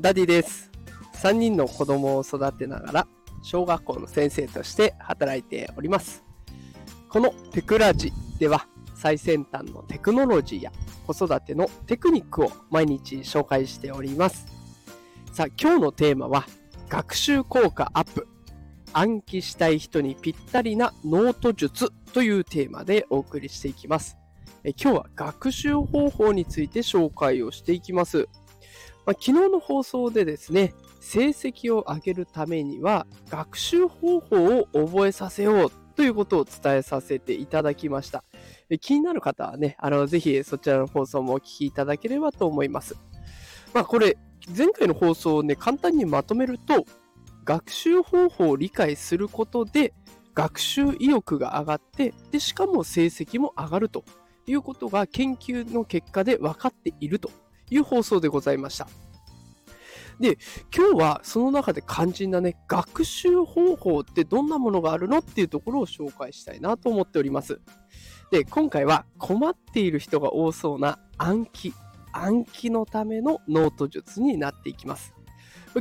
ダディです。3人の子供を育てながら、小学校の先生として働いております。このテクラジでは、最先端のテクノロジーや子育てのテクニックを毎日紹介しております。さあ、今日のテーマは、学習効果アップ。暗記したい人にぴったりなノート術というテーマでお送りしていきます。え今日は学習方法について紹介をしていきます。まあ、昨日の放送でですね、成績を上げるためには学習方法を覚えさせようということを伝えさせていただきました。気になる方はね、あの、ぜひそちらの放送もお聞きいただければと思います。まあこれ、前回の放送をね、簡単にまとめると、学習方法を理解することで学習意欲が上がって、で、しかも成績も上がるということが研究の結果で分かっているという放送でございました。で、今日はその中で肝心なね、学習方法ってどんなものがあるのっていうところを紹介したいなと思っております。で、今回は困っている人が多そうな暗記、暗記のためのノート術になっていきます。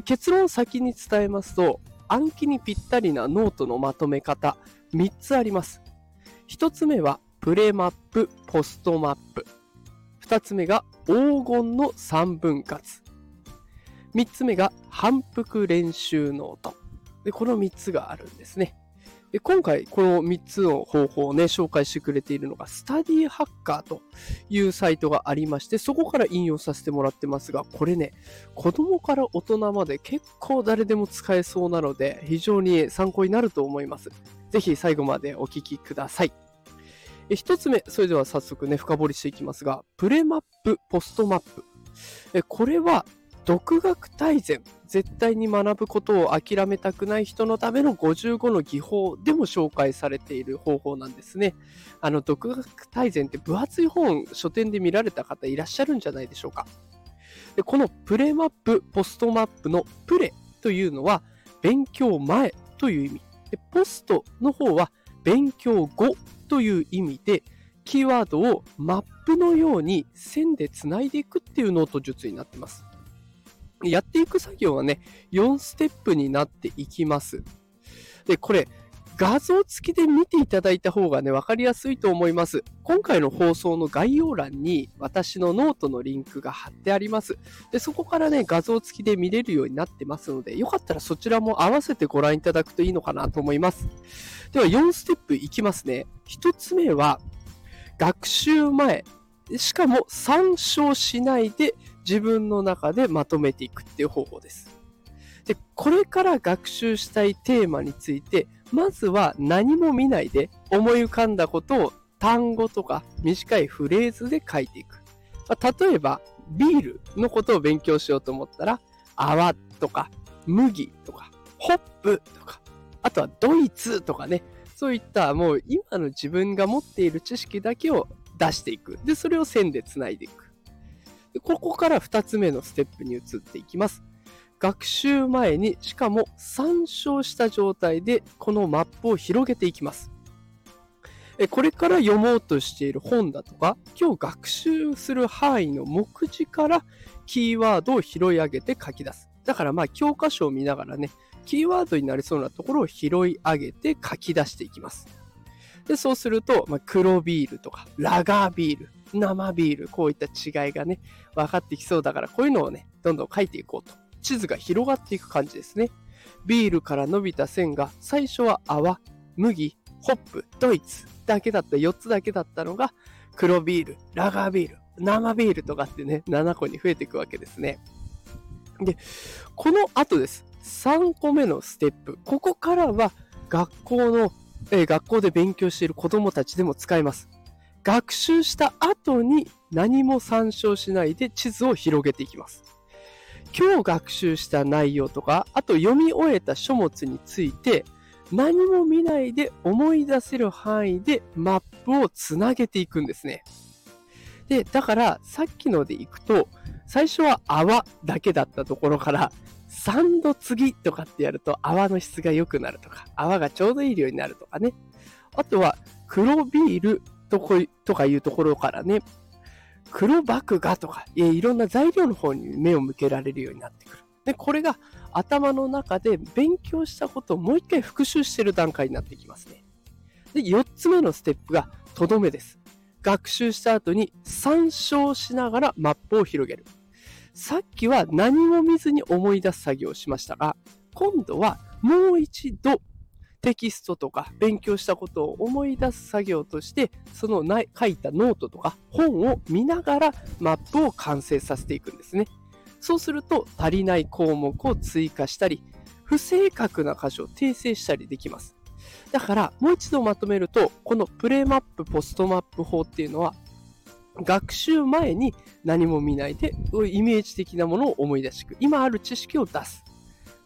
結論を先に伝えますと、暗記にぴったりなノートのまとめ方、3つあります。1つ目は、プレマップ、ポストマップ。2つ目が、黄金の3分割。3つ目が、反復練習ノート。で、この3つがあるんですね。で今回、この3つの方法をね、紹介してくれているのが、スタディハッカーというサイトがありまして、そこから引用させてもらってますが、これね、子供から大人まで結構誰でも使えそうなので、非常に参考になると思います。ぜひ最後までお聞きください。え一つ目、それでは早速ね、深掘りしていきますが、プレマップ、ポストマップ。これは、独学大全、絶対に学ぶことを諦めたくない人のための55の技法でも紹介されている方法なんですね。あの、独学大全って分厚い本、書店で見られた方いらっしゃるんじゃないでしょうか。でこのプレマップ、ポストマップのプレというのは勉強前という意味。でポストの方は勉強後という意味で、キーワードをマップのように線でつないでいくっていうノート術になってます。やっていく作業はね、4ステップになっていきます。で、これ、画像付きで見ていただいた方がね、わかりやすいと思います。今回の放送の概要欄に私のノートのリンクが貼ってあります。で、そこからね、画像付きで見れるようになってますので、よかったらそちらも合わせてご覧いただくといいのかなと思います。では、4ステップいきますね。1つ目は、学習前、しかも参照しないで自分の中でまとめていくっていう方法です。で、これから学習したいテーマについて、まずは何も見ないで思い浮かんだことを単語とか短いフレーズで書いていく。まあ、例えば、ビールのことを勉強しようと思ったら、泡とか麦とかホップとか、あとはドイツとかね、そういったもう今の自分が持っている知識だけを出していく。で、それを線でつないでいく。でここから2つ目のステップに移っていきます。学習前にしかも参照した状態でこのマップを広げていきます。これから読もうとしている本だとか今日学習する範囲の目次からキーワードを拾い上げて書き出す。だからまあ教科書を見ながらね、キーワードになりそうなところを拾い上げて書き出していきます。で、そうすると、まあ、黒ビールとかラガービール、生ビール、こういった違いがね、分かってきそうだからこういうのをね、どんどん書いていこうと。地図が広がっていく感じですね。ビールから伸びた線が最初は泡、麦、ホップ、ドイツだけだった、4つだけだったのが、黒ビール、ラガービール、生ビールとかってね、7個に増えていくわけですね。で、この後です。3個目のステップ。ここからは学校の、えー学校で勉強している子供たちでも使えます。学習した後に何も参照しないで地図を広げていきます。今日学習した内容とか、あと読み終えた書物について、何も見ないで思い出せる範囲でマップをつなげていくんですね。で、だからさっきのでいくと、最初は泡だけだったところから、3度次とかってやると泡の質が良くなるとか、泡がちょうどいい量になるとかね。あとは黒ビールとことかいうところからね、黒麦芽とか、いいろんな材料の方に目を向けられるようになってくる。で、これが頭の中で勉強したことをもう一回復習している段階になってきますね。で、4つ目のステップがとどめです。学習した後に参照しながらマップを広げる。さっきは何も見ずに思い出す作業をしましたが、今度はもう一度テキストとか勉強したことを思い出す作業として、その書いたノートとか本を見ながらマップを完成させていくんですね。そうすると足りない項目を追加したり、不正確な箇所を訂正したりできます。だからもう一度まとめると、このプレマップ、ポストマップ法っていうのは、学習前に何も見ないで、イメージ的なものを思い出していく。今ある知識を出す。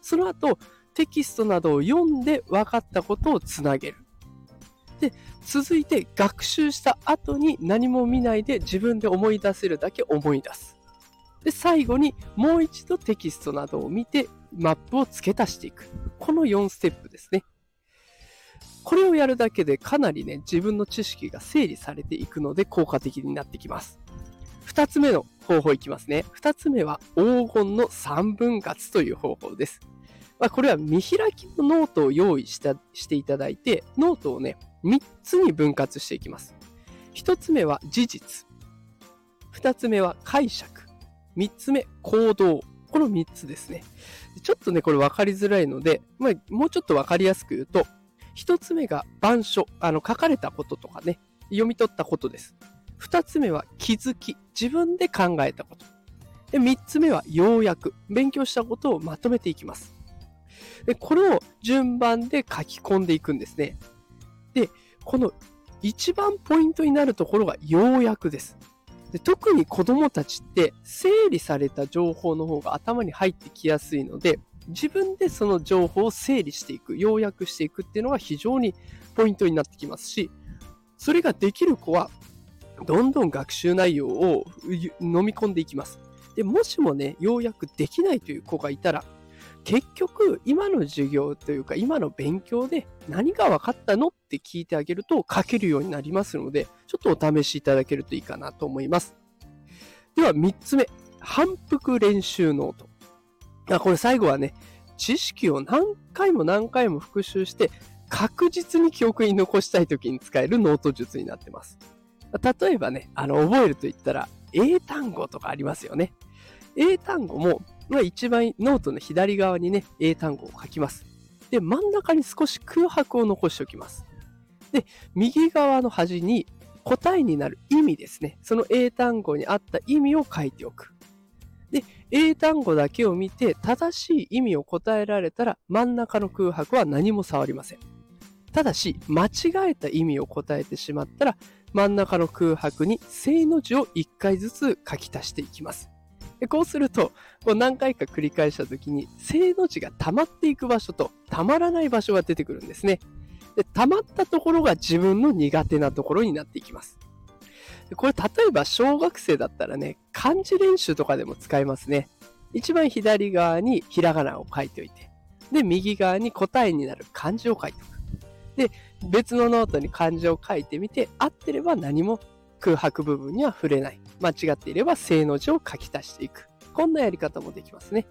その後、テキストなどを読んで分かったことをつなげる。で、続いて学習した後に何も見ないで自分で思い出せるだけ思い出す。で、最後にもう一度テキストなどを見てマップを付け足していく。この4ステップですね。これをやるだけでかなりね、自分の知識が整理されていくので効果的になってきます。二つ目の方法いきますね。二つ目は黄金の三分割という方法です。まあ、これは見開きのノートを用意したしていただいて、ノートをね、三つに分割していきます。一つ目は事実。二つ目は解釈。三つ目、行動。この三つですね。ちょっとね、これ分かりづらいので、まあ、もうちょっと分かりやすく言うと、一つ目が板書、あの、書かれたこととかね、読み取ったことです。二つ目は気づき、自分で考えたこと。で、三つ目は要約、勉強したことをまとめていきます。で、これを順番で書き込んでいくんですね。で、この一番ポイントになるところが要約です。で特に子供たちって整理された情報の方が頭に入ってきやすいので、自分でその情報を整理していく、要約していくっていうのが非常にポイントになってきますし、それができる子は、どんどん学習内容を飲み込んでいきます。で、もしもね、要約できないという子がいたら、結局、今の授業というか、今の勉強で何が分かったのって聞いてあげると書けるようになりますので、ちょっとお試しいただけるといいかなと思います。では、3つ目。反復練習ノート。あこれ最後はね、知識を何回も何回も復習して、確実に記憶に残したい時に使えるノート術になってます。例えばね、あの、覚えると言ったら、英単語とかありますよね。英単語も、まあ、一番ノートの左側にね、英単語を書きます。で、真ん中に少し空白を残しておきます。で、右側の端に答えになる意味ですね。その英単語に合った意味を書いておく。で、英単語だけを見て正しい意味を答えられたら真ん中の空白は何も触りません。ただし、間違えた意味を答えてしまったら真ん中の空白に正の字を1回ずつ書き足していきます。でこうすると、こう何回か繰り返した時に、正の字が溜まっていく場所と溜まらない場所が出てくるんですね。で溜まったところが自分の苦手なところになっていきます。これ例えば小学生だったらね、漢字練習とかでも使えますね。一番左側にひらがなを書いておいて、で、右側に答えになる漢字を書いておく。で、別のノートに漢字を書いてみて、合ってれば何も空白部分には触れない。間違っていれば正の字を書き足していく。こんなやり方もできますね。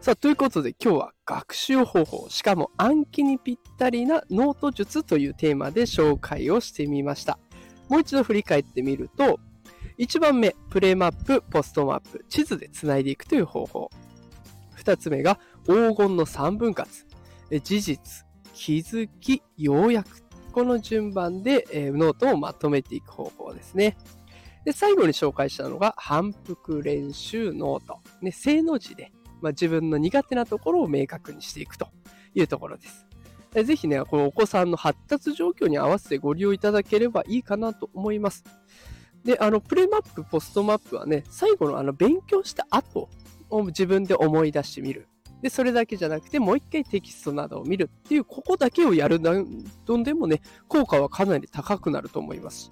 さあ、ということで今日は学習方法、しかも暗記にぴったりなノート術というテーマで紹介をしてみました。もう一度振り返ってみると、1番目、プレマップ、ポストマップ、地図でつないでいくという方法。2つ目が黄金の3分割、事実、気づき、要約この順番で、え、ノートをまとめていく方法ですね。で、最後に紹介したのが反復練習ノート。ね、正の字で、まあ、自分の苦手なところを明確にしていくというところです。ぜひね、このお子さんの発達状況に合わせてご利用いただければいいかなと思います。で、あの、プレマップ、ポストマップはね、最後のあの、勉強した後を自分で思い出してみる。で、それだけじゃなくて、もう一回テキストなどを見るっていう、ここだけをやるどんでもね、効果はかなり高くなると思います。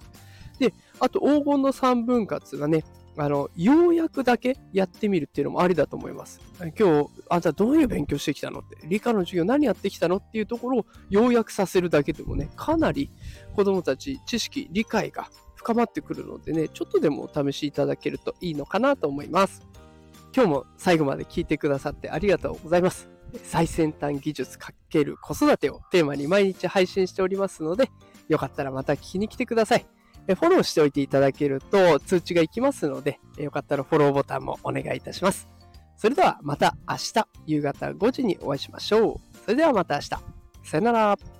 で、あと黄金の3分割がね、あの、ようやくだけやってみるっていうのもありだと思います。今日、あんたどういう勉強してきたのって、理科の授業何やってきたのっていうところを要約させるだけでもね、かなり子供たち知識、理解が深まってくるのでね、ちょっとでもお試しいただけるといいのかなと思います。今日も最後まで聞いてくださってありがとうございます。最先端技術×子育てをテーマに毎日配信しておりますので、よかったらまた聞きに来てください。フォローしておいていただけると通知がいきますので、よかったらフォローボタンもお願いいたします。それではまた明日夕方5時にお会いしましょう。それではまた明日。さよなら。